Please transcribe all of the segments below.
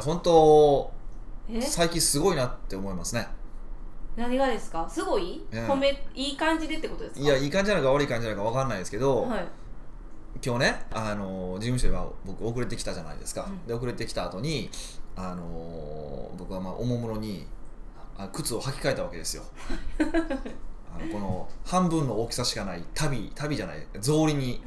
や本当え？最近すごいなって思いますね。何がですか？すごい、うん褒めいい感じでってことですか？いやいい感じなのか悪い感じなのか分かんないですけど、はい。今日ねあの事務所には僕遅れてきたじゃないですか、うん。で遅れてきた後にあの僕はまあおもむろにあ靴を履き替えたわけですよ。あのこの半分の大きさしかない足袋足袋じゃない草履に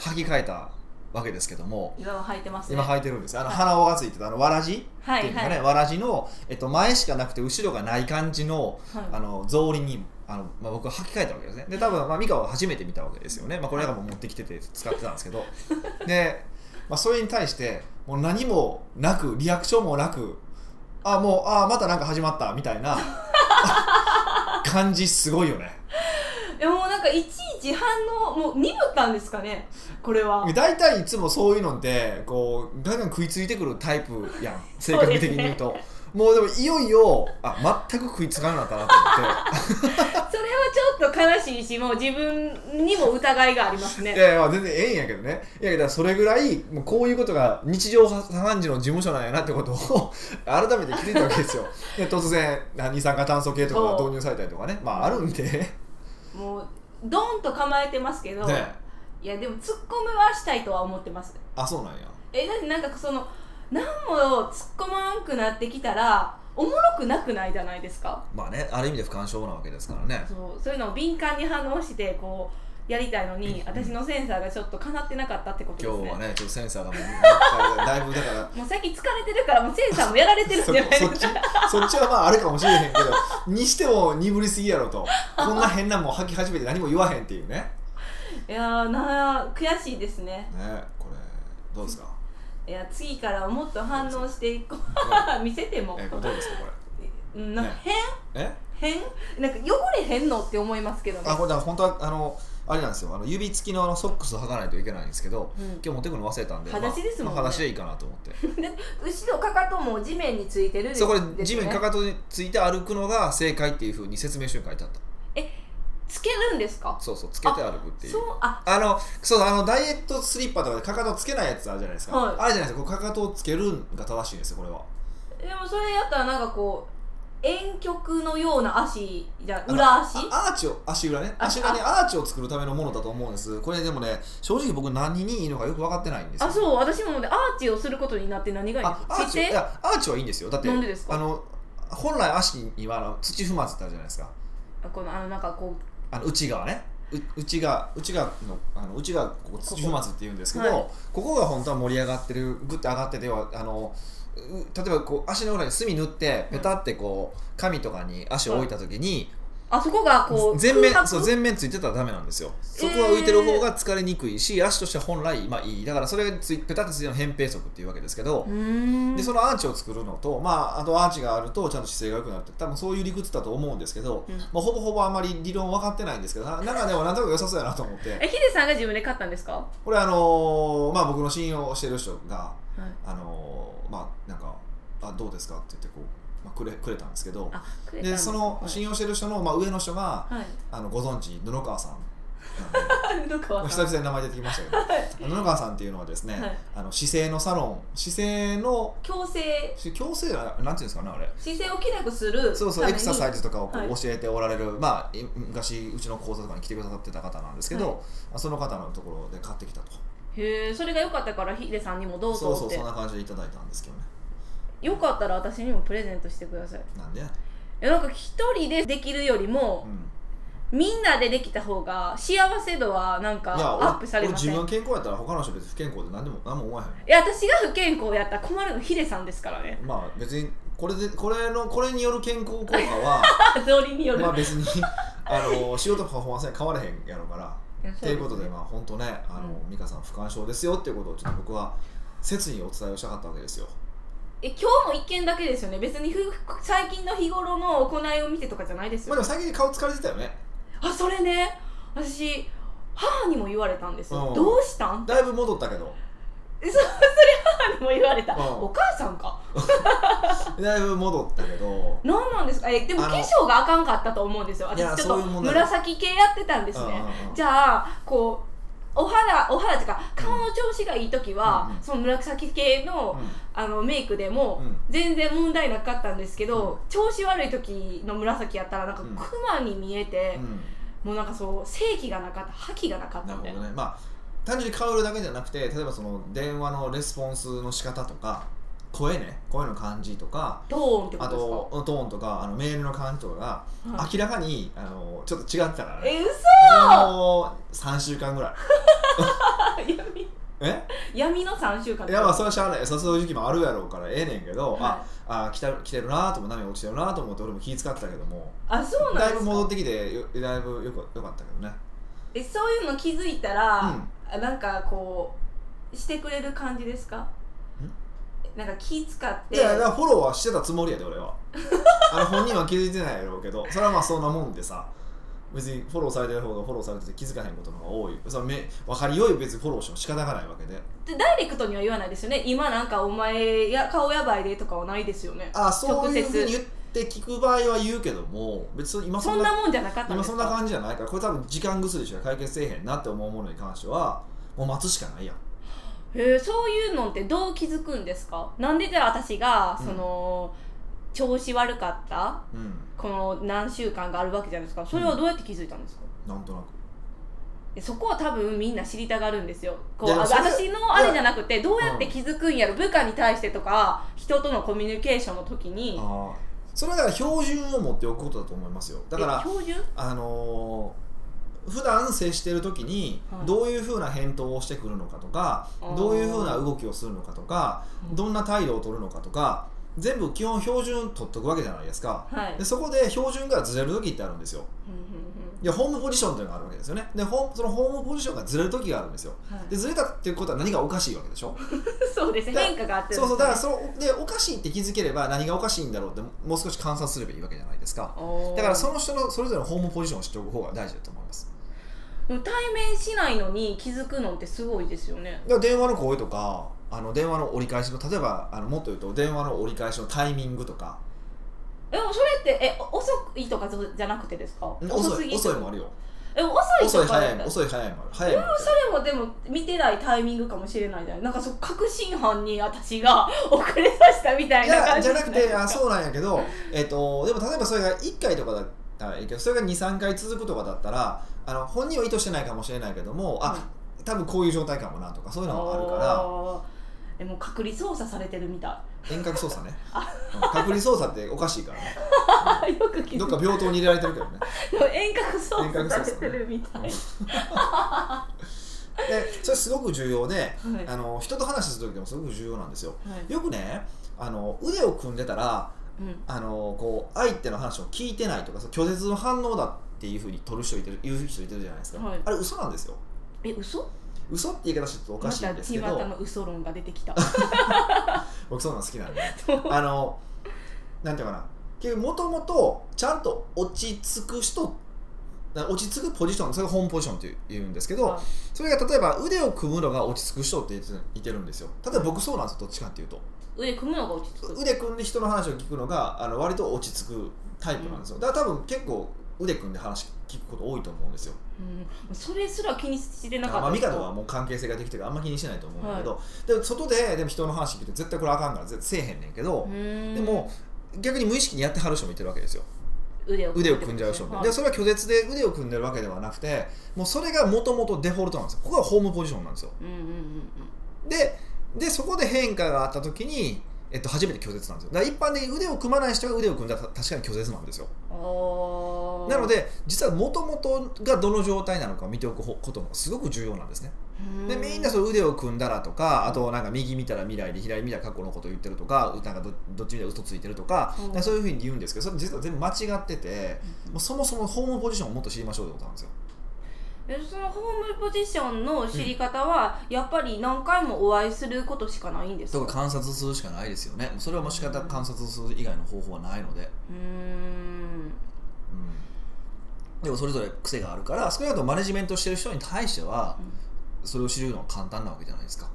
履き替えたわけですけども。今は履いてますね。今履いてるんですあのはい。鼻緒がついてたあのわらじ。はいっていうのかね、はい。わらじの、えっと、前しかなくて後ろがない感じのはい。あの草履にあの、まあ、僕は履き替えたわけですね。で多分、まあ、美香は初めて見たわけですよね、まあ、これらも持ってきてて使ってたんですけど。で、まあ、それに対してもう何もなくリアクションもなくあもうあまたなんか始まったみたいな 感じすごいよね。いやもうなんかいちいち反応もう鈍ったんですかね？これは。大体いつもそういうのってこうガンガン食いついてくるタイプやん。性格的に言うと。もうでもいよいよあ全く食いつかなくなったなと思って。それはちょっと悲しいしもう自分にも疑いがありますね。いやいやまあ全然ええんやけどね。いやいやそれぐらいもうこういうことが日常茶飯事の事務所なんやなってことを 改めて気づいたわけですよ。で突然二酸化炭素系とかが導入されたりとかね。まああるんで。ねもうドンと構えてますけど、いやでもツッコミはしたいとは思ってます。あそうなんや。えだってなんかその何も突っ込まんくなってきたらおもろくなくないじゃないですか。まあねある意味で不干渉なわけですからね。そうそういうのを敏感に反応してこうやりたいのに私のセンサーがちょっとかなってなかったってことですね。今日はねちょっとセンサーがもうだいぶだから もうさっき疲れてるからもうセンサーもやられてるんじゃないですかそ そっちそっちはまああれかもしれへんけどにしても鈍りすぎやろと。こんな変なもん吐き始めて何も言わへんっていうね。いやーなあ悔しいですね。ねこれどうですか？いや次からはもっと反応していこう。見せても。えどうですかこうんなんかね。れえ？変？変なんか汚れへんのって思いますけどね。あこれだ本当はあのあれなんですよ。あの指付きのあのソックスを履かないといけないんですけど、うん。今日持ってくるの忘れたんで裸足ですもんね。まあ、裸足でいいかなと思って。で 後ろかかとも地面についてるそうこれ地面かかとについて歩くのが正解っていうふうに説明書に書いてあった。つけるんですか？そうそうつけて歩くっていう。そうあ。あのそうあのダイエットスリッパとかでかかとつけないやつあるじゃないですか、はい。あれじゃないですか。こうかかとをつけるんが正しいんですよこれは。でもそれやったらなんかこう遠曲のような足じゃ裏足？あアーチを足裏ね。あ足裏にアーチを作るためのものだと思うんです。これでもね正直僕何にいいのかよく分かってないんですよ。あそう。私もねアーチをすることになって何がいいあアーチいやアーチはいいんですよ。だってあの本来足にはあの土踏まずってあるじゃないですか。あこのあのなんかこあの内側ね。う内側内側のあの内側ここ土踏まずって言うんですけどはい。ここが本当は盛り上がってるグッて上がっててはあのう例えばこう足の裏に墨塗ってペタってこう紙とかに足を置いた時に、あそこがこう全面そう全面ついてたらダメなんですよ。そこが浮いてる方が疲れにくいし、足としては本来まあいい。だからそれがついペタってついてるの扁平足っていうわけですけど、でそのアーチを作るのと、まあ、あとアーチがあるとちゃんと姿勢が良くなるって多分そういう理屈だと思うんですけど、うん。まあ、ほぼほぼあんまり理論分かってないんですけどななんかでもなんとなく良さそうやなと思って。えヒデさんが自分で買ったんですか？はこれあのーまあ、僕の信用してる人が、い。あのーまあなんかあどうですかって言ってこう、まあ、くれくれたんですけどでそのはい。信用してる人の、まあ、上の人がはい。あのご存知布川さん 布川まあさん。久々に名前出てきましたけど。布川さんっていうのはですね、はい。あの姿勢のサロン姿勢の矯正。し矯正はなんていうんですかねあれ。姿勢をきれくするそうそうエクササイズとかをこはい。う教えておられる、まあい昔うちの講座とかに来てくださってた方なんですけど、その方のところで買ってきたと。へえそれが良かったからヒデさんにもどうそうぞって。そうそんな感じでいただいたんですけどねよかったら私にもプレゼントしてください。なんで、いやなんか一人でできるよりもう、ん、みんなでできた方が幸せ度はなんかいやアップされ俺ません？い自分が健康やったら他の人別に不健康で何でも何も思わへんや私が不健康やったら困るのヒデさんですからね。まあ別にこれでこれのこれによる健康効果は による、まあ別にあの仕事パフォーマンスに変わらへんやろうからいやということでまあ本当ねあの、うん。美香さん不干渉ですよっていうことをちょっと僕は切にお伝えをしたかったわけですよえ今日も一件だけですよね。別にふ最近の日頃の行いを見てとかじゃないですよ、まあでも最近顔疲れてたよね。あそれね。私母にも言われたんですよ、うん。どうしたん？だいぶ戻ったけど。えそ それ母にも言われた、うん。お母さんか？だいぶ戻ったけど。何なんですか？えでもあの化粧があかんかったと思うんですよ。いや私ちょっとそういう問題紫系やってたんですね。うんうんうん。じゃあこうお肌お肌っていうか顔の調子がいい時は、うんうん。その紫系の,、あのメイクでも、うん。全然問題なかったんですけど、調子悪い時の紫やったらなんかうん。クマに見えてう、ん。もうなんかそう正気がなかった覇気がなかったなるみたいなほどね。まあ単純に顔色だけじゃなくて例えばその電話のレスポンスの仕方とか声ね声の感じとかトーンってこあとですか？とトーンとかあのメールの感じとかがはい。明らかにあのちょっと違ってたからね。え嘘！もう3週間ぐらい。闇。え？闇の3週間いやまあそれはしゃあない。さそういう時期もあるやろうからええねんけど、はい。ああ来た来てるなとも波落ちてるなと思って俺も気遣ってたけどもあそうなんだいぶ戻ってきてよだいぶよかよかったけどね。えそういうの気づいたら、あなんかこうしてくれる感じですか？なんか気使って。いやだからフォローはしてたつもりやで俺は。あの本人は気づいてないやろうけどそれはまあそんなもんでさ別にフォローされてる方がフォローされてて気づかへんことの方が多い。それめ分かりよい別にフォローしても仕方がないわけで。でダイレクトには言わないですよね。今なんかお前や顔やばいでとかはないですよね。あそういうふうに言って聞く場合は言うけども別に今そんなもんじゃなかった今そんな感じじゃないからこれ多分時間薬しか解決せえへんなって思うものに関してはもう待つしかないやんへえそういうのってどう気づくんですか？なんでじゃあ私がうん。その、調子悪かったうん。この何週間があるわけじゃないですか。それはどうやって気づいたんですか、なんとなく。でそこは多分みんな知りたがるんですよ。こう私のあれじゃなくてどうやって気づくんやろ？部下に対してとか人とのコミュニケーションの時に。ああそれはだから標準を持っておくことだと思いますよ。だからえ標準？あのー普段接してる時にはい。どういうふうな返答をしてくるのかとか、あー。どういうふうな動きをするのかとか、うん。どんな態度を取るのかとか全部基本標準取っとくわけじゃないですか。はい。でそこで標準がずれる時ってあるんですよ。いやホームポジションというのがあるわけですよね。でホそのホームポジションがずれる時があるんですよ。うんはい。でずれたっていうことは何がおかしいわけでしょ？そうですね。だ変化があってそうそうだからそのでおかしいって気づければ何がおかしいんだろうってもう少し観察すればいいわけじゃないですか。だからその人のそれぞれのホームポジションを知っておく方が大事だと思います対面しないのに気づくのってすごいですよね。だから電話の声とかあの電話の折り返しの例えばあのもっと言うと電話の折り返しのタイミングとか。でもそれってえ遅いとかじゃなくてですか？遅いすぎ遅いもあるよ。え遅い遅いとか早いも遅い早いもある。早いもそれもでも見てないタイミングかもしれないじゃないなんかそう確信犯に私が 遅れさせたみたいな感じじゃなくてあうそうなんやけど、えっとでも例えばそれが1回とかだったらいいけどそれが23回続くとかだったらあの本人は意図してないかもしれないけどもあ多分こういう状態かもなとかそういうのがあるから。えもう隔離操作されてるみた遠隔操作ね。うん。隔離操作っておかしいからね。い よく気づどっか病棟に入れられてるけどね。遠隔操作作。されてるみたい、でそれすごく重要で、はい。あの人と話する時でもすごく重要なんですよ。はい。よくねあの腕を組んでたらうんあのこう相手の話を聞いてないとか拒絶の反応だっていうふうに取る人いてる言う人いてるじゃないですか、はい。あれ嘘なんですよ。え嘘？嘘って言い方してるとおかしいんですけど、まの嘘論が出てきた。僕そういうの好きなんで。あのなんていうかな。結局もともとちゃんと落ち着く人落ち着くポジションそれがホームポジションって言うんですけど、はい。それが例えば腕を組むのが落ち着く人って言ってるんですよ。例えば僕そうなんですよどっちかっていうと腕組むのが落ち着く。腕組んで人の話を聞くのがあの割と落ち着くタイプなんですよ。だから多分結構腕組んで話聞くこと多いと思うんですよ。うん、それすら気にしてなかったまあ、ミですカドはもう関係性ができてるからあんま気にしてないと思うんだけど、でも外ででも人の話聞いて絶対これあかんから絶対せえへんねんけど、うん。でも逆に無意識にやってはる人もいてるわけですよ。腕を腕を組んじゃう人も、はい。でそれは拒絶で腕を組んでるわけではなくてもうそれがもともとデフォルトなんですよ。ここがホームポジションなんですよ。うんうんうんうん。ででそこで変化があった時に、えっと、初めて拒絶なんですよ。だから一般的に腕を組まない人が腕を組んだら確かに拒絶なんですよ。なので実はもともとがどの状態なのかを見ておくこともすごく重要なんですね。でみんなその腕を組んだらとかあとなんか右見たら未来で左見たら過去のことを言ってるとかなんかどどっち見たら嘘ついてるとか,、うん。そういうふうに言うんですけどそれ実は全部間違っててもうそもそもホームポジションをもっと知りましょうってことなんですよ。えそのホームポジションの知り方は、やっぱり何回もお会いすることしかないんですか？とか観察するしかないですよね。それはもう仕方観察する以外の方法はないので、うーん。うん、でもそれぞれ癖があるから少なくともマネジメントしてる人に対してはそれを知るのは簡単なわけじゃないですか。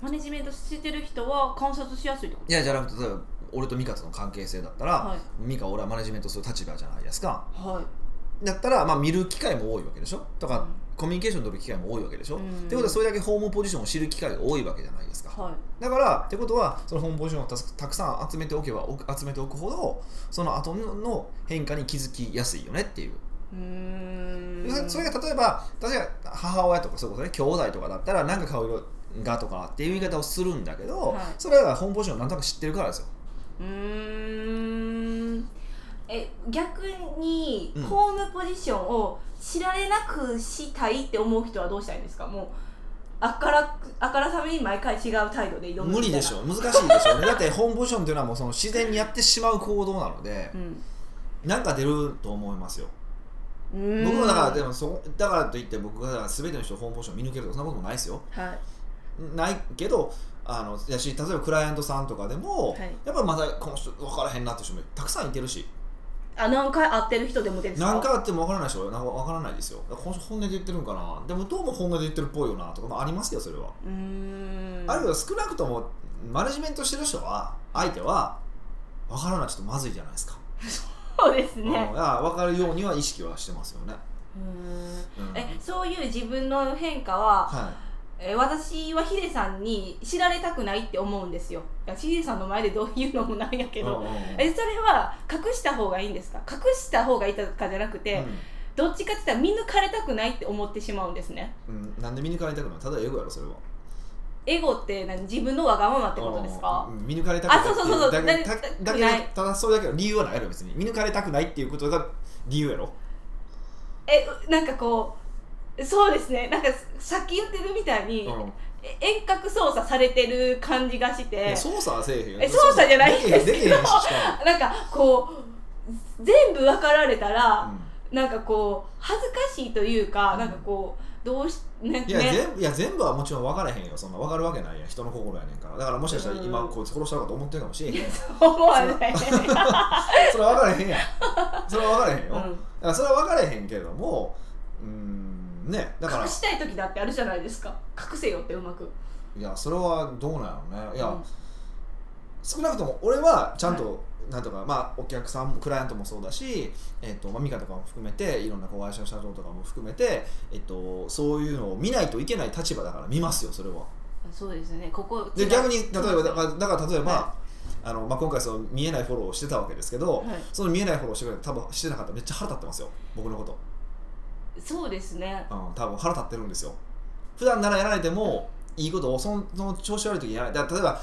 マネジメントしてる人は観察しやすいってこと？いやじゃなくて例えば俺とミカとの関係性だったら、はい。ミカ俺はマネジメントする立場じゃないですか。はいだったら、まあ、見る機会も多いわけでしょ？とか、コミュニケーション取る機会も多いわけでしょ、うん。ってことはそれだけホームポジションを知る機会が多いわけじゃないですか。はい。だからってことはそのホームポジションをたたくさん集めておけばお集めておくほどその後の変化に気づきやすいよねっていう。うーん。そそれが例えば例えば母親とかそういうことね兄弟とかだったら何か顔色がとかっていう言い方をするんだけど、はい。それはホームポジションを何となく知ってるからですよ。うーんえ逆にうんホームポジションを知られなくしたいって思う人はどうしたらいいんですか？もうあからあからさまに毎回違う態度で挑む無理でしょ。難しいでしょ。だってホームポジションっていうのはもうその自然にやってしまう行動なのでうん。なんか出ると思いますよ。僕もだからでもそだからといって僕がだから全ての人をホームポジション見抜けるとかそんなこともないですよ。はい。ないけどあのやし例えばクライアントさんとかでも、はいやっぱりまだこの人分からへんなって人もたくさんいてるしあ何回会ってる人でもですか？何回あっても分からない人はなんか分からないですよ。本音で言ってるんかな。でもどうも本音で言ってるっぽいよなとかもありますよそれは、うーん。あるいは少なくともマネジメントしてる人は相手は分からないちょっとまずいじゃないですか、そうですうん、分かるようには意識はしてますよね、うーん。うん、えそういう自分の変化ははえ私はヒデさんに知られたくないって思うんですよ。ヒデさんの前でどういうのもないやいけど、うんうんうん。えそれは隠した方がいいんですか？隠した方がいいとかじゃなくて、どっちかって言ったら見抜かれたくないって思ってしまうんですね。うん。うん、なんで見抜かれたくない？ただエゴやろそれは。エゴって何？自分のわがままってことですか？うん見抜かれたくないあそうそうそうそう。だけただそれだけの理由はないやろ別に。見抜かれたくないっていうことが理由やろ。えなんかこうそうですね。なんかさっき言ってるみたいに、うん。え遠隔操作されてる感じがしいてや操作はせえへん操作じゃないんですけど。なんかこう全部分かられたら、も、なんかこう恥ずかしいというか、うん。なんかこうどうしねいや,、ね。全部いや全部はもちろん分からへんよ。そんな分かるわけないやん。人の心やねんから。だからもしかしたら今うん。こいつ殺したのかと思ってるかもしれへんやん。思わない。それは分からへんやん。それは分からへんよ、だうん。からそれは分からへんけれどもうーんねだから。隠したい時だってあるじゃないですか。隠せよってうまく。いやそれはどうなんやろうね。いや、うん。少なくとも俺はちゃんと、なんとかまあお客さんもクライアントもそうだし、えっとまあ、ミカとかも含めていろんな子会社の社長とかも含めて、えっと、そういうのを見ないといけない立場だから見ますよそれは。そうですね。ここで逆に例えばだはからだから例えば、はあのまあ、今回その見えないフォローをしてたわけですけど、い。その見えないフォローしてくれて多分してなかったらめっちゃ腹立ってますよ。僕のこと、そうですね。うん、多分腹立ってるんですよ。普段ならやられてもいいことをその調子悪い時にやらないだから例えば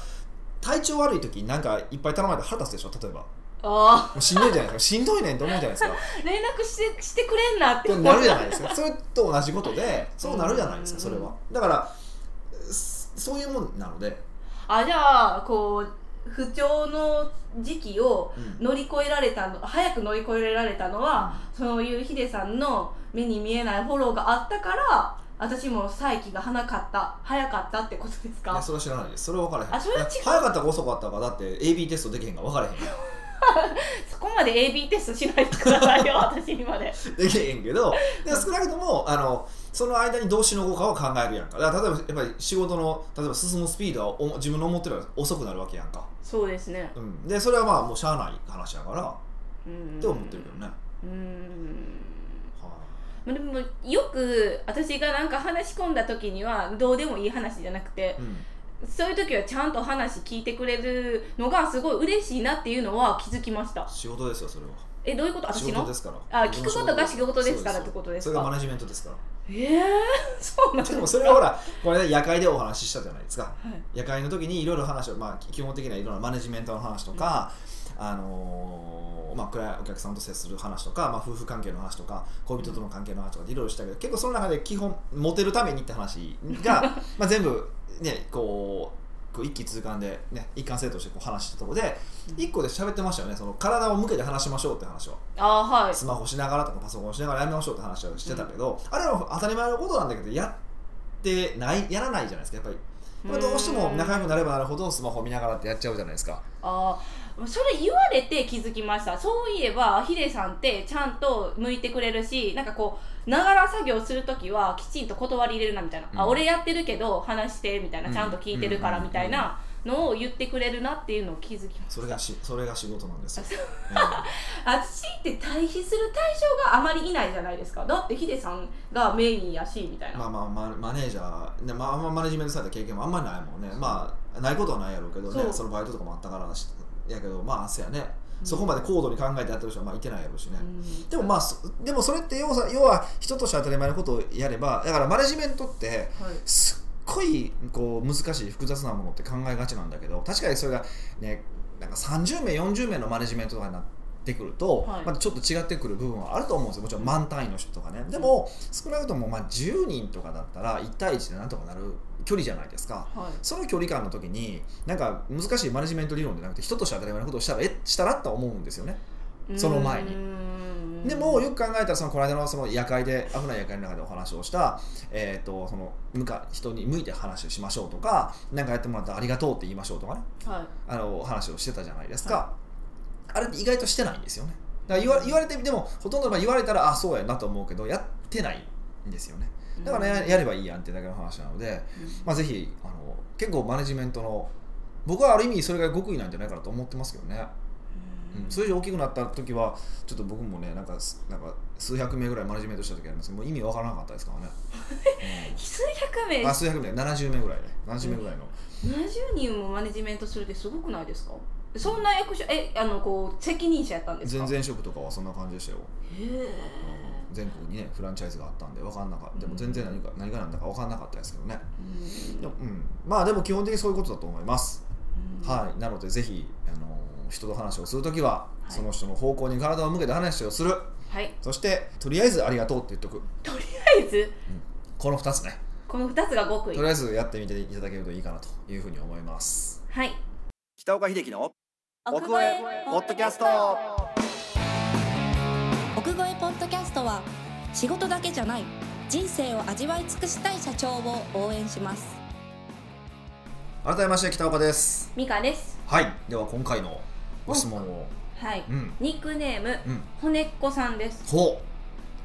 体調悪い時になんかいっぱい頼まれたら腹立つでしょ？例えば。もあうしんどいじゃないですか。しんどいねんと思うじゃないですか。あ 連絡してしてくれんなって。なるじゃないですか。それと同じことでそうなるじゃないですかそれうんは。だからそそういうもんなので、あじゃあこう不調の時期をうん。乗り越えられたの早く乗り越えられたのはそういうヒデさんの目に見えないフォローがあったから私も再起が早かった早かったってことですいかやそれは知らないです。それは分からへん。あそれは違う。早かったか遅かったかだって AB テストできへんから分からへん そこまで AB テストしないでくださいよ 私にまで。できへんけどでも少なくともあのその間にどうしのごかを考えるやんか。だから例えばやっぱり仕事の例えば進むスピードはお自分の思ってるより遅くなるわけやんか、そうですね。うん、でそれはまあもうしゃあない話やから。っうん。て思ってるけどね、うん。はまあでもよく私がなんか話し込んだ時にはどうでもいい話じゃなくていうんそういう時はちゃんと話聞いてくれるのがすごい嬉しいなっていうのは気づきました。仕事ですよそれは。えどういうこと？仕私の？事ですから。あ聞くことが仕事ですからってことですか？それがマネジメントですから。ええそうなんでもそれはほらこれね夜会でお話ししたじゃないですか。はい。夜会の時にいろいろ話を、まあ、基本的ないろんなマネジメントの話とか、あのーまあ、クライアントお客さんと接する話とか、まあ、夫婦関係の話とか恋人との関係の話とかいろいろしたけど結構その中で基本モテるためにって話が まあ全部ねこうこう一気通貫で、ね、一貫性としてこう話したところで一個で喋ってましたよね。その体を向けて話しましょうって話を。あーはい。スマホしながらとかパソコンしながらやめましょうって話をしてたけど、あれは当たり前のことなんだけどやってないやらないじゃないですか。やっぱり。どうしても仲良くなればなるほどスマホ見ながらってやっちゃうじゃないですか。あーそれ言われて気づきました。そういえばヒデさんってちゃんと向いてくれるしなんかこうながら作業する時はきちんと断り入れるなみたいな、あうん。俺やってるけど話してみたいなちゃんと聞いてるからみたいなのを言ってくれるなっていうのを気づきましそれがしそれが仕事なんですよ、たえ私って対比する対象があまりいないじゃないですか。だってヒデさんがメインやしみたいな、えまあまあママネージャー、ねまあ、あんまマネジメントされた経験もあんまりないもんね。まあないことはないやろうけどねそのバイトとかもあったからしやけどまあせやね、そこまで高度に考えてやってる人はまあいてないやろうしね、うん。でもまあそでもそれって要は要は人として当たり前のことをやればだからマネジメントってはい。すっごいこう難しい複雑なものって考えがちなんだけど確かにそれがねなんか30名40名のマネジメントとかになってくると、はい。またちょっと違ってくる部分はあると思うんですよ。もちろん満単位の人とかね。でも少なくともまあ10人とかだったら1対1でなんとかなる距離じゃないですか。はい。その距離感の時になんか難しいマネジメント理論じゃなくて人として当たり前のことをしたらえしたらと思うんですよね。その前に。にでもよく考えたらそのこの間のその夜会で危ない夜会の中でお話をした、えー、とその向か人に向いて話をしましょうとか何かやってもらったらありがとうって言いましょうとかね。はい。あの話をしてたじゃないですか、あれって意外としてないんですよね。だから言わ言われてでもほとんど言われたらあそうやなと思うけどやってないんですよねだからや,、やればいいやんってだけの話なので、まあ、ぜひあの結構マネジメントの僕はある意味それが極意なんじゃないかなと思ってますけどね。うん、それ以上大きくなった時はちょっと僕もねなんかすなんか数百名ぐらいマネジメントした時ありますけどもう意味わからなかったですからね、数百名？うん、あ数百名。70名ぐらいね。70名ぐらいの、70人もマネジメントするってすごくないですか？そんな役所えあのこう責任者やったんですか？全然職とかはそんな感じでしたよ。へえ全国にねフランチャイズがあったんで分かんなかった。でも全然何か何が何だか分かんなかったですけどね。でも、うん、まあでも基本的にそういうことだと思います、はい。なのでぜひあの人と話をするときは、い。その人の方向に体を向けて話をする。はい。そしてとりあえずありがとうって言っとく。とりあえず？この2つね。この2つが極意。とりあえずやってみていただけるといいかなというふうに思います。はい。北岡秀樹の奥越えポッドキャスト仕事だけじゃない人生を味わい尽くしたい社長を応援します。改めまして北岡です。ミカです。はい。では今回のご質問を。はい、うん。ニックネームうん。骨っこさんです。ほ。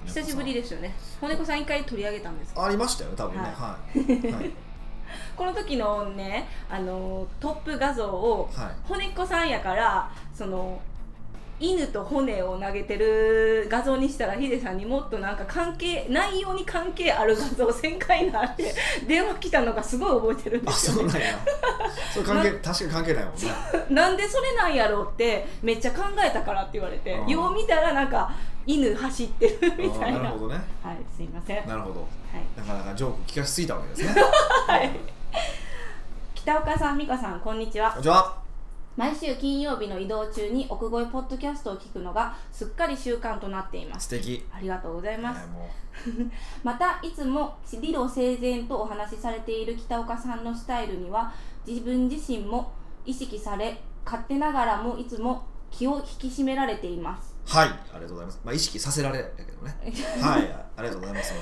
う久しぶりですよね。骨っこさん。一回取り上げたんです。かありましたよね多分ね。はい。はい、この時のねあのトップ画像をはい。骨っこさんやからその犬と骨を投げてる画像にしたらヒデさんにもっとなんか関係内容に関係ある画像1000回なって 電話来たのがすごい覚えてるんであすよ、ね、そうなんや。そう関係確かに関係ないもんねなんでそれなんやろうってめっちゃ考えたからって言われてよう見たらなんか犬走ってるみたいな。なるほどね。はいすいません、はい、なるほど。なかなかジョーク聞かしすぎたわけですね。北岡さん美香さんこんにちは。こんにちは毎週金曜日の移動中に奥越えポッドキャストを聞くのがすっかり習慣となっています。素敵。ありがとうございます、またいつも理路整然とお話しされている北岡さんのスタイルには自分自身も意識され勝手ながらもいつも気を引き締められています。うはい。ありがとうございます。まあ意識させられやけどね。はい。ありがとうございます。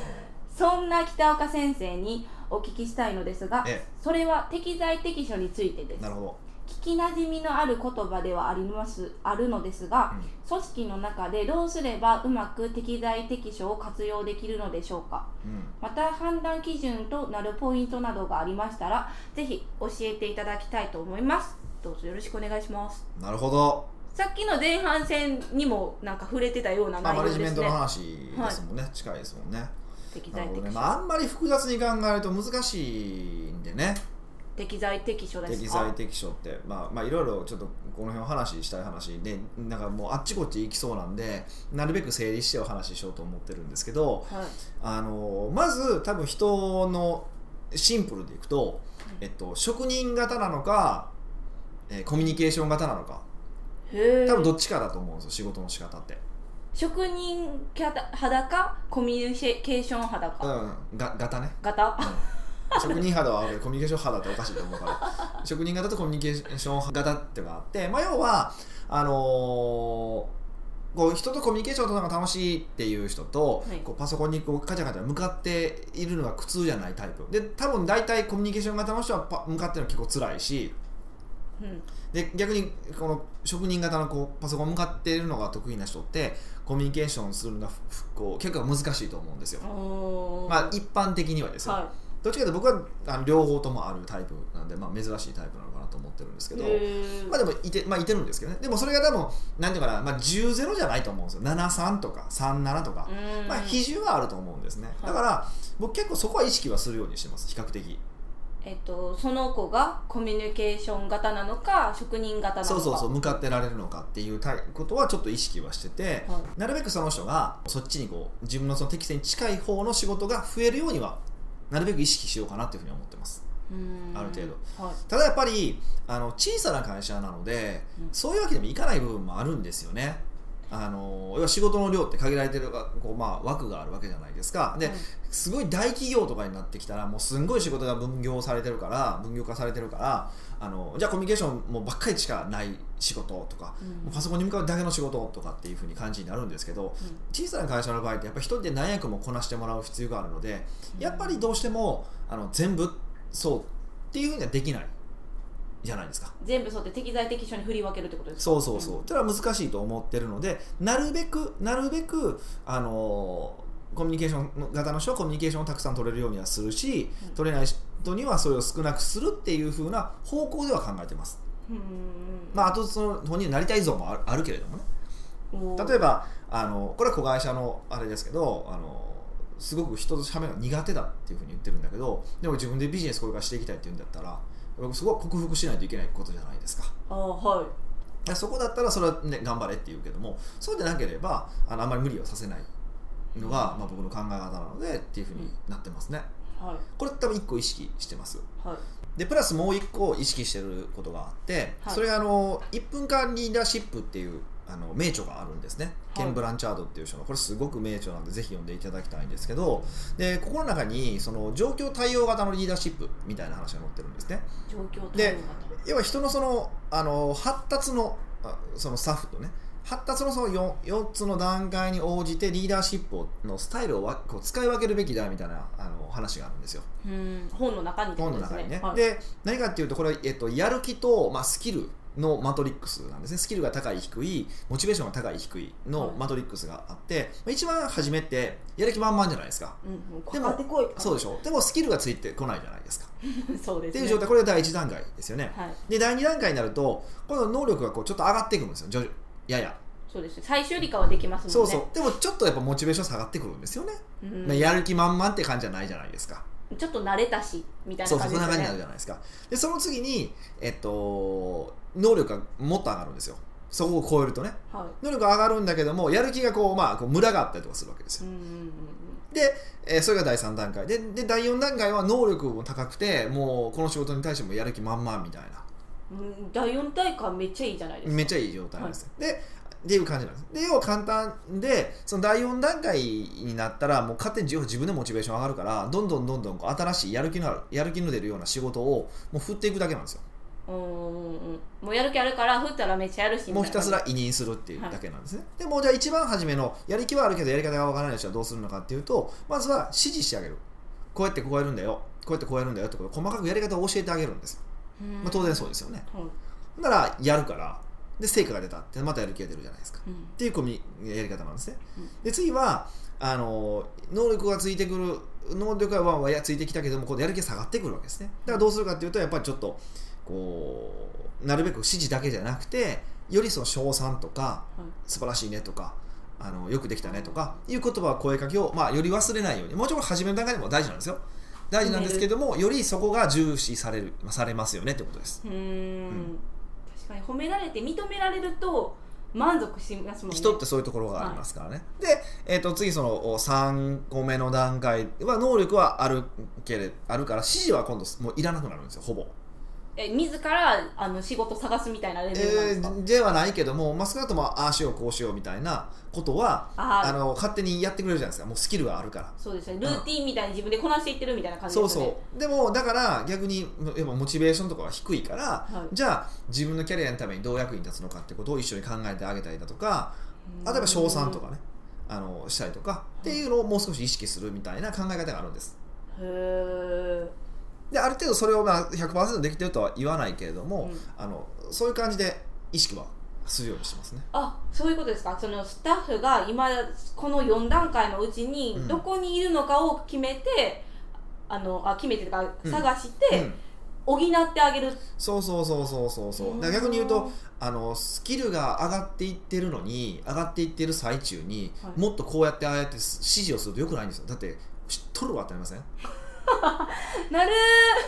そんな北岡先生にお聞きしたいのですがえ。それは適材適所についてです。なるほど聞きなじみのある言葉ではありますあるのですが、うん。組織の中でどうすればうまく適材適所を活用できるのでしょうか。うん。また判断基準となるポイントなどがありましたらぜひ教えていただきたいと思います。どうぞよろしくお願いします。なるほど。さっきの前半戦にもなんか触れてたようなまあ、内容ですね。マネジメントの話ですもんね、近いですもんね。適材適所、まあ、あんまり複雑に考えると難しいんでね適材適所です適か材適所ってまあまあいろいろちょっとこの辺お話ししたい話でなんかもうあっちこっち行きそうなんでなるべく整理してお話ししようと思ってるんですけどはい。あのまず多分人のシンプルでいくと、えっと、職人型なのか、えーコミュニケーション型なのか。多分どっちかだと思うんですよ仕事の仕方って、職人肌かコミュニケーション肌うか、ん、が型ね。型？うん 職人肌はあるコミュニケーション肌っておかしいと思うから。職人型とコミュニケーション型ってのがあって、まあ、要はあのーこう人とコミュニケーションを取るのが楽しいっていう人と、はい。こうパソコンにこうカチャカチャ向かっているのが苦痛じゃないタイプ。で多分大体コミュニケーション型の人はパ向かってるの結構辛いし。うん。で逆にこの職人型のこうパソコン向かっているのが得意な人ってコミュニケーションするのが結構難しいと思うんですよ。まあ一般的にはですよ、はどっちかというと僕はあの両方ともあるタイプなんで、まあ、珍しいタイプなのかなと思ってるんですけど、まあでもいて,、まあ、いてるんですけどね。でもそれが多分なんていうかな、まあ、10-0じゃないと思うんですよ。73とか37とか、うん。まあ、比重はあると思うんですね。はい。だから僕結構そこは意識はするようにしてます。比較的。えっと、その子がコミュニケーション型なのか職人型なのか。そうそうそう。向かってられるのかっていうことはちょっと意識はしてて、はなるべくその人がそっちにこう自分のその適性に近い方の仕事が増えるようにはなるべく意識しようかなというふうに思ってます。うん。ある程度。はい。ただやっぱりあの小さな会社なので、うん。そういうわけでもいかない部分もあるんですよね。あの要は仕事の量って限られてるこう、まあ、枠があるわけじゃないですか。で、はい。すごい大企業とかになってきたらもうすんごい仕事が分業されてるから分業化されてるからあのじゃあコミュニケーションもばっかりしかない仕事とか、うん。パソコンに向かうだけの仕事とかっていう風に感じになるんですけど小さな会社の場合ってやっぱり一人で何役もこなしてもらう必要があるのでやっぱりどうしてもあの全部そうっていう風にはできないじゃないですか。全部そうって適材適所に振り分けるってことですか？そうそうそう、それは難しいと思ってるのでなるべくなるべくあのーコミュニケーション型の人はコミュニケーションをたくさん取れるようにはするし、うん。取れない人にはそれを少なくするっていう風な方向では考えてます、うんまあ、あとその本人になりたい像もあるあるけれどもね。例えばあのこれは子会社のあれですけどあのすごく人と喋るのが苦手だっていうふうに言ってるんだけどでも自分でビジネスこれからしていきたいって言うんだったらそこは克服しないといけないことじゃないですか。あーはい。そこだったらそれは、ね、頑張れって言うけどもそうでなければあのあんまり無理はさせないのが、まあ、僕の考え方なのでっていうふうになってますね。はい。これ多分1個意識してます。はい。でプラスもう1個意識してることがあって、はい。それがあの1分間リーダーシップっていうあの名著があるんですね、はい。ケン・ブランチャードっていう人の。これすごく名著なんでぜひ読んでいただきたいんですけどでここの中にその状況対応型のリーダーシップみたいな話が載ってるんですね。状況対で応型。要は人のそのあの発達のあそのスタッフとね発達のその 4, 4つの段階に応じてリーダーシップをのスタイルをわこう使い分けるべきだみたいなあの話があるんですよ。うん。本の中にってこ本の中にね。はい。で何かっていうとこれは、えっと、やる気と、まあ、スキルのマトリックスなんですね。スキルが高い低いモチベーションが高い低いのはい。マトリックスがあって、まあ一番初めってやる気満々じゃないですか。うん。うん。でもかかってこいそうでしょ。でもスキルがついてこないじゃないですか。そうですね。っていう状態これが第一段階ですよね。はい。で第二段階になるとこの能力がこうちょっと上がってくるんですよ。徐々やや。そうです最終理科はできますもんね。そうそう。でもちょっとやっぱモチベーション下がってくるんですよね、うん。まあ、やる気満々って感じじゃないじゃないですか。ちょっと慣れたしみたいそうな感じですよねそんな感じになるじゃないですか。でその次に、えっと、能力がもっと上がるんですよ。そこを超えるとね。はい。能力が上がるんだけどもやる気がこう、まあ、こうムラがあったりとかするわけですよ。うんうんうんで、えーそれが第3段階。でで第4段階は能力も高くてもうこの仕事に対してもやる気満々みたいな第4大会めっちゃいいじゃないですか。めっちゃいい状態なんです、でっていう感じなんです。で要は簡単でその第4段階になったらもう勝手に自自分でモチベーション上がるからどんどんどんどんこう新しいやる気のあるやる気の出るような仕事をもう振っていくだけなんですよ。もうやる気あるから振ったらめっちゃやるしもうひたすみら委任するっていうだけなんですね、でもうじゃあ一番初めのやる気はあるけどやり方がわからない人はどうするのかっていうとまずは指示してあげる。こうやってこうやるんだよ。こうやってこうやるんだよってことを細かくやり方を教えてあげるんですよ、まあ、当然そうですよね。ならやるから。で成果が出たってまたやる気が出るじゃないですか。うん。っていうコミやり方なんですね、うん。で次はあの能力がついてくる能力がわんわんやついてきたけどもこうやる気が下がってくるわけですね。だからどうするかっていうとやっぱりちょっとこうなるべく指示だけじゃなくてよりその称賛とかはい。素晴らしいねとかあのよくできたねとかいう言葉声かけを、まあ、より忘れないように。もちろん初めの段階でも大事なんですよ大事なんですけどもよりそこが重視されるされますよねってことです。うーんん。確かに褒められて認められると満足しますもんね。人ってそういうところがありますからね、で、えー、と次そのお3個目の段階は能力はあるけれあるから指示は今度もういらなくなるんですよほぼ、え自らあの仕事探すみたいなレベルなんでえすか、ーではないけども、まあ、少なくともああしようこうしようみたいなことはあの勝手にやってくれるじゃないですか。もうスキルがあるから。そうですね。ルーティンみたいに自分でこなしていってるみたいな感じそうですよね。そうでもだから逆にやっぱモチベーションとかは低いから、はい。じゃあ自分のキャリアのためにどう役に立つのかってことを一緒に考えてあげたりだとか例えば賞賛とかねあのしたりとかっていうのをもう少し意識するみたいな考え方があるんです。へえである程度それをまあ100%できてるとは言わないけれども、うん。あのそういう感じで意識はするようにしてますね。あそういうことですか？そのスタッフが今この4段階のうちにうん。どこにいるのかを決めて、あのあ決めてとかうん。探して、うん。補ってあげる。そうそうそうそうそうそう。逆に言うとあのスキルが上がっていってるのに上がっていってる最中に、はい。もっとこうやってああやって指示をするとよくないんですよ。だって知っとるわってなりません？なる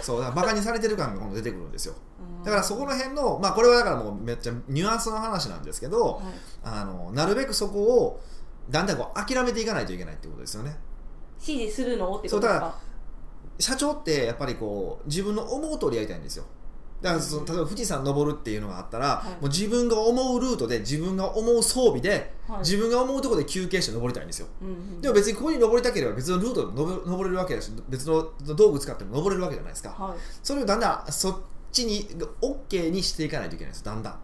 そうだバカにされてる感が今度出てくるんですよ。ーだからそこの辺のまあこれはだからもうめっちゃニュアンスの話なんですけど、はい。あのなるべくそこをだんだんこう諦めていかないといけないってことですよね。指示するの？ってことですそうだか社長ってやっぱりこう自分の思う通りやりたいんですよだからそのうん例えば富士山登るっていうのがあったら、はい。もう自分が思うルートで自分が思う装備で、はい。自分が思うところで休憩して登りたいんですよ。うんうんでも別にここに登りたければ別のルートで登登れるわけだし別の道具使っても登れるわけじゃないですか。はい。それをだんだんそっちに OK にしていかないといけないんですだんだん。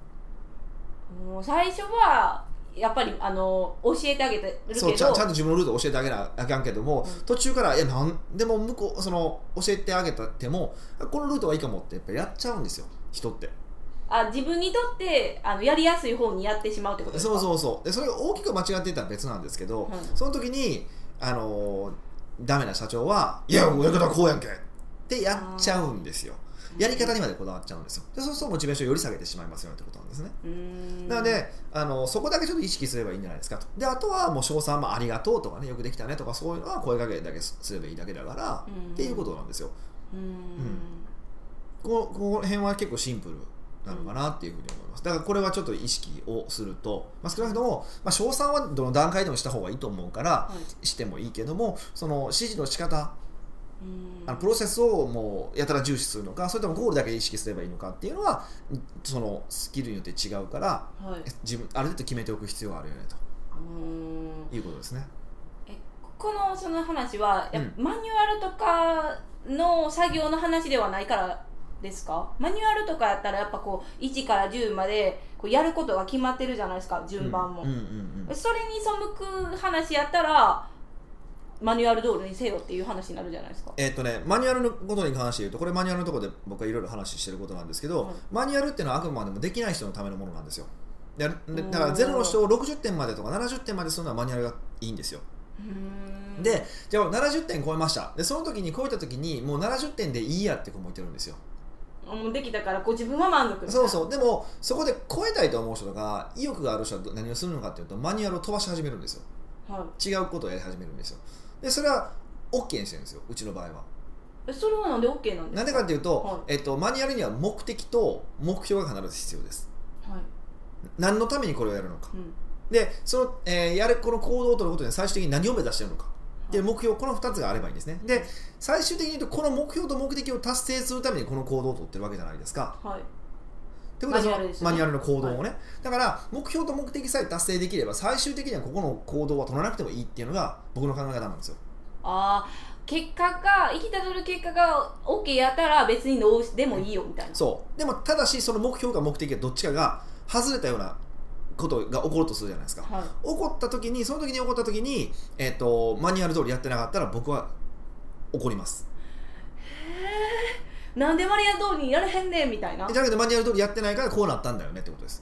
もう最初はやっぱりあの教えてあげてるけど。そうちゃんちゃんと自分のルートを教えてあげなあかんけども、うん。途中からいやなんでも向こうその教えてあげたってもこのルートはいいかもってやっぱやっちゃうんですよ人って。あ自分にとってあのやりやすい方にやってしまうってことですか？そうそうそう。でそれが大きく間違っていたら別なんですけど、はいその時にあのーダメな社長は「いややり方はこうやんけ」ってやっちゃうんですよやり方にまでこだわっちゃうんですよ。でそうするとモチベーションをより下げてしまいますよってことなんですね。なのであのそこだけちょっと意識すればいいんじゃないですか。とであとはもう賞賛もありがとうとかねよくできたねとかそういうのは声かけだけすればいいだけだから、うん。っていうことなんですよ。うーん。こここの辺は結構シンプルなのかなっていうふうに思います。だからこれはちょっと意識をすると、まあ、少なくとも、まあ、賞賛はどの段階でもした方がいいと思うからはい。してもいいけどもその指示の仕方あのプロセスをもうやたら重視するのかそれともゴールだけ意識すればいいのかっていうのはそのスキルによって違うからはい。自分ある程度決めておく必要があるよねと。いうことですね。えこのその話は、うマニュアルとかの作業の話ではないからですか？マニュアルとかやったらやっぱこう1から10までこうやることが決まってるじゃないですか順番も、それに背く話やったらマニュアル通りにせよっていう話になるじゃないですか。えっとね、マニュアルのことに関して言うとこれマニュアルのところで僕はいろいろ話してることなんですけど、はいマニュアルっていうのはあくまでもできない人のためのものなんですよ。だからゼロの人を60点までとか70点までするのはマニュアルがいいんですよ。でじゃあ70点超えました。でその時に超えた時にもう70点でいいやって子もいてるんですよ。もうできたからこう自分は満足そうそう。でもそこで超えたいと思う人とか意欲がある人は何をするのかっていうとマニュアルを飛ばし始めるんですよ。う、は違うことをやり始めるんですよでそれは OK にしてるんですようちの場合は。えそれはなんで OK なんですか？なんでかっていうと、はい。えっと、マニュアルには目的と目標が必ず必要です。はい。何のためにこれをやるのか。うん。でその、えーやるこの行動を取ることに最終的に何を目指しているのか。ってい。う目標この2つがあればいいんですね。で最終的に言うとこの目標と目的を達成するためにこの行動を取ってるわけじゃないですか。はいってことはそのマニュアルの行動をね、だから目標と目的さえ達成できれば最終的にはここの行動は取らなくてもいいっていうのが僕の考え方なんですよ。ああ結果が生きたどる結果が OK やったら別にどうでもいいよみたいな。そう。でもただしその目標か目的がどっちかが外れたようなことが起こるとするじゃないですか。はい。起こった時にその時に起こった時に、えっとマニュアル通りやってなかったら僕は怒りますなんでマリア通りにやれへんねんみたいな。じゃなくてマニュアル通りやってないからこうなったんだよねってことです。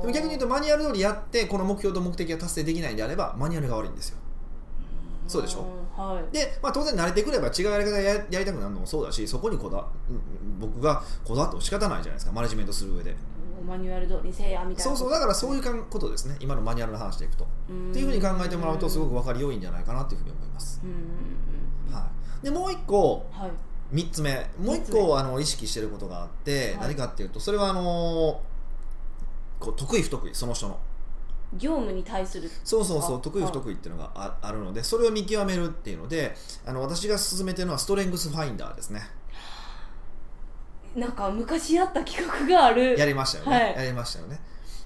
でも逆に言うとマニュアル通りやってこの目標と目的が達成できないんであればマニュアルが悪いんですよ。そうでしょ？うんはい。で、まあ、当然慣れてくれば違うやり方ややりたくなるのもそうだしそこにこだうん僕がこだわっても仕方ないじゃないですか。マネジメントする上で。マニュアル通りにせえやみたいなそうそう。だからそういうかんことですね。今のマニュアルの話でいくと。っていうふうに考えてもらうとすごく分かりよいんじゃないかなっていうふうに思います、はい、でもう一個はい3つ目。もう一三つ目個あの意識してることがあって、はい。何かっていうとそれはあのこう得意不得意その人の。業務に対する。そうそうそうあ得意不得意っていうのがああるのでそれを見極めるっていうのであの私が進めてるのはストレングスファインダーですね。なんか昔やった企画がある。やりましたよね、はい。やりましたよね。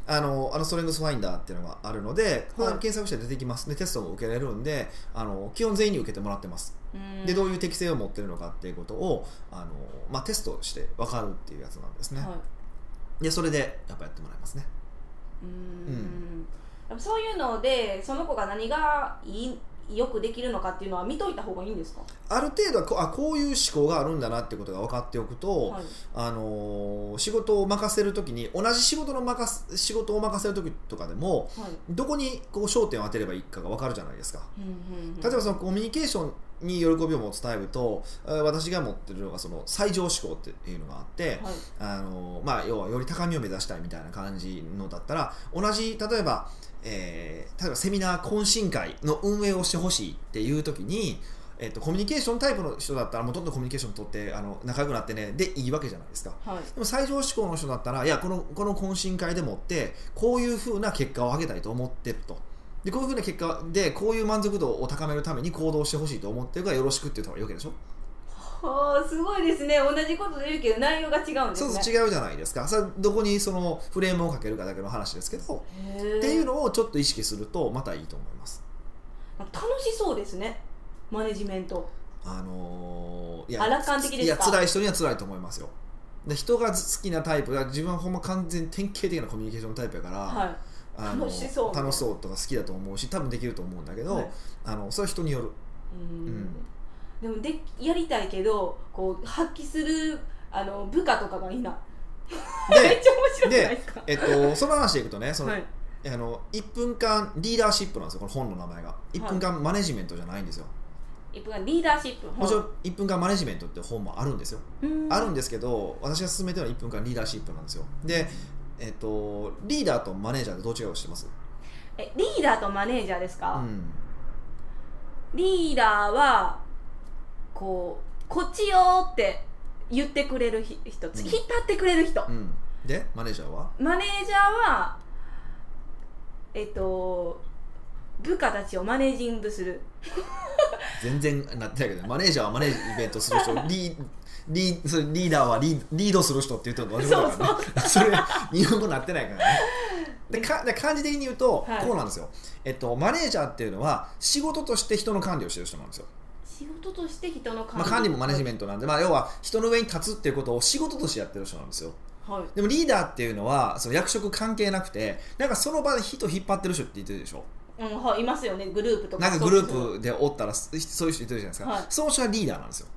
あのあのストレングスファインダーっていうのがあるので、はい検索して出てきます。でテストも受けられるんであの基本全員に受けてもらってます。うんでどういう適性を持ってるのかっていうことをあの、まあ、テストして分かるっていうやつなんですね、はい。でそれでやっぱやってもらいますね。うーうん。そういうのでその子が何がいいよくできるのかっていうのは見といた方がいいんですか、ある程度はこあこういう思考があるんだなってことが分かっておくと、はい。あのー仕事を任せるときに同じ仕事の任す仕事を任せるときとかでもはい。どこにこう焦点を当てればいいかが分かるじゃないですか。うんうんうん。例えばそのコミュニケーションに喜びを持つタイプとえー私が持ってるのがその最上志向っていうのがあって、はい。あのまあ、要はより高みを目指したいみたいな感じのだったら同じ例えば、えー例えばセミナー懇親会の運営をしてほしいっていう時に、えっとコミュニケーションタイプの人だったらもうどんどんコミュニケーション取ってあの仲良くなってねでいいわけじゃないですか。はい。でも最上志向の人だったらいやこのこの懇親会でもってこういうふうな結果を上げたいと思ってるとでこういうふうな結果でこういう満足度を高めるために行動してほしいと思ってるからよろしくって言った方がいいわけでしょ？はあすごいですね。同じことで言うけど内容が違うんですね。そうそう違うじゃないですか。それはどこにそのフレームをかけるかだけの話ですけどっていうのをちょっと意識するとまたいいと思います。楽しそうですね。マネジメント。あのーいあ楽観的ですか？いや辛い人には辛いと思いますよ。で人が好きなタイプが自分はほんま完全に典型的なコミュニケーションタイプやから、はいあの楽しそう楽しそうとか好きだと思うし多分できると思うんだけど、はい。あのそれは人による。うん。うん。でもでやりたいけどこう発揮するあの部下とかがいない。めっでちゃ面白くないですか？えっと、その話でいくとねその、はい。あの1分間リーダーシップなんですよこの本の名前が。1分間マネジメントじゃないんですよ、1分間リーダーシップもちろん1分間マネジメントって本もあるんですよ、うん。あるんですけど私が勧めてるのは1分間リーダーシップなんですよ。で、えっと、リーダーとマネージャーってどう違うか知ってます、えリーダーとマネージャーですうか、ん、リーダーはこうこっちよって言ってくれるひ人、うん。引っ張ってくれる人、うん、でマネージャーは？マネージャーはえっと部下たちをマネージングする。全然なってないけどマネージャーはマネージメントする人リーリーそれリーダーはリーリードする人って言ってるの。同じことだからね。それ 日本語になってないからね。でかで漢字的に言うと、はい。こうなんですよ、えっと、マネージャーっていうのは仕事として人の管理をしてる人なんですよ、仕事として人の管まあ、理,、管理もマネジメンントなんで、まあ、要は人の上に立つっていうことを仕事としてやってる人なんですよ。トはい。でもリーダーっていうのはその役職関係なくてなんかその場で人引っ張ってる人って言ってるでしょ。うんはい、いますよね。グループとか。なんかグループでおったらそういう人いてるじゃないですか、はい。その人はリーダーなんですよ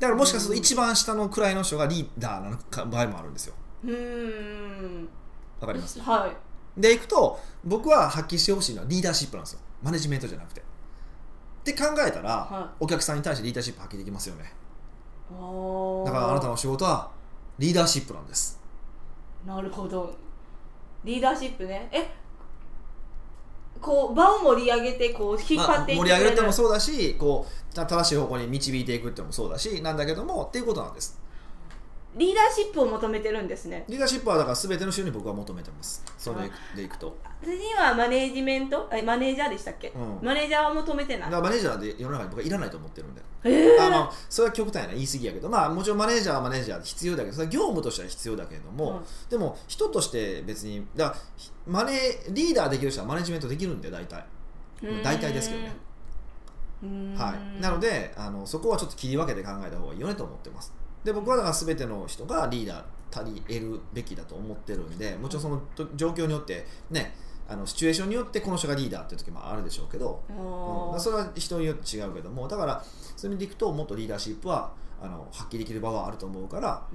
だからもしかすると一番下の位の人がリーダーなか場合もあるんですよ。うーん。わかります？はい。でいくと僕は発揮してほしいのはリーダーシップなんですよ。マネジメントじゃなくて。って考えたら、はお客さんに対してリーダーシップ発揮できますよね。だからあなたの仕事はリーダーシップなんです。なるほど。リーダーシップね。えこう場を盛り上げてこう引っ張っていまあ盛り上げるってもそうだしこう正しい方向に導いていくってもそうだしなんだけどもっていうことなんです。リーダーシップを求めてるんですね。リーダーシップはだから全ての人に僕は求めてます。それでいくと。次はマネージメント？えマネージャーでしたっけ、うん。マネージャーは求めてない。だからマネージャーで世の中に僕はいらないと思ってるんで、えー。あまあ、それは極端やな言い過ぎやけど、まあ、もちろんマネージャーはマネージャーで必要だけどそれは業務としては必要だけれども、うん。でも人として別にだマネーリーダーできる人はマネジメントできるんで大体、大体ですけどね。はい、なのであのそこはちょっと切り分けて考えた方がいいよねと思ってますで僕はだから全ての人がリーダー足り得るべきだと思ってるんでもちろんそのと状況によってねあのシチュエーションによってこの人がリーダーっていう時もあるでしょうけど、うん、それは人によって違うけどもだからそういう意味でいくともっとリーダーシップはあの発揮できる場はあると思うから、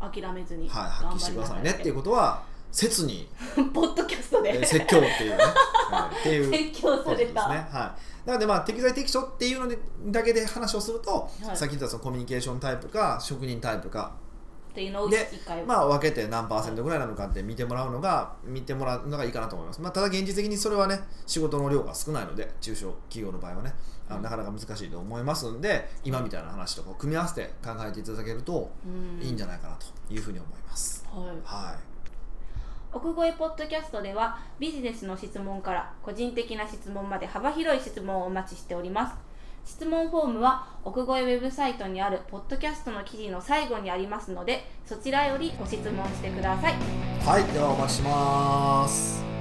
うん、諦めずに、はい、発揮してくださいねっていうことは切に、ポッドキャストで。えー説教っていうね、はい、っていう。説教された、ね。はい、なのでまあ適材適所っていうのでだけで話をすると、はい。さっき言ったそのコミュニケーションタイプか職人タイプか。っていうのをでまあ分けて何パーセントぐらいなのかって見てもらうのが見てもらうのがいいかなと思います、まあ、ただ現実的にそれはね仕事の量が少ないので中小企業の場合はねあのなかなか難しいと思いますんで今みたいな話とかを組み合わせて考えていただけるといいんじゃないかなというふうに思います、はい。はい奥越ポッドキャストではビジネスの質問から個人的な質問まで幅広い質問をお待ちしております。質問フォームは奥越ウェブサイトにあるポッドキャストの記事の最後にありますのでそちらよりご質問してください。はい、ではお待ちします。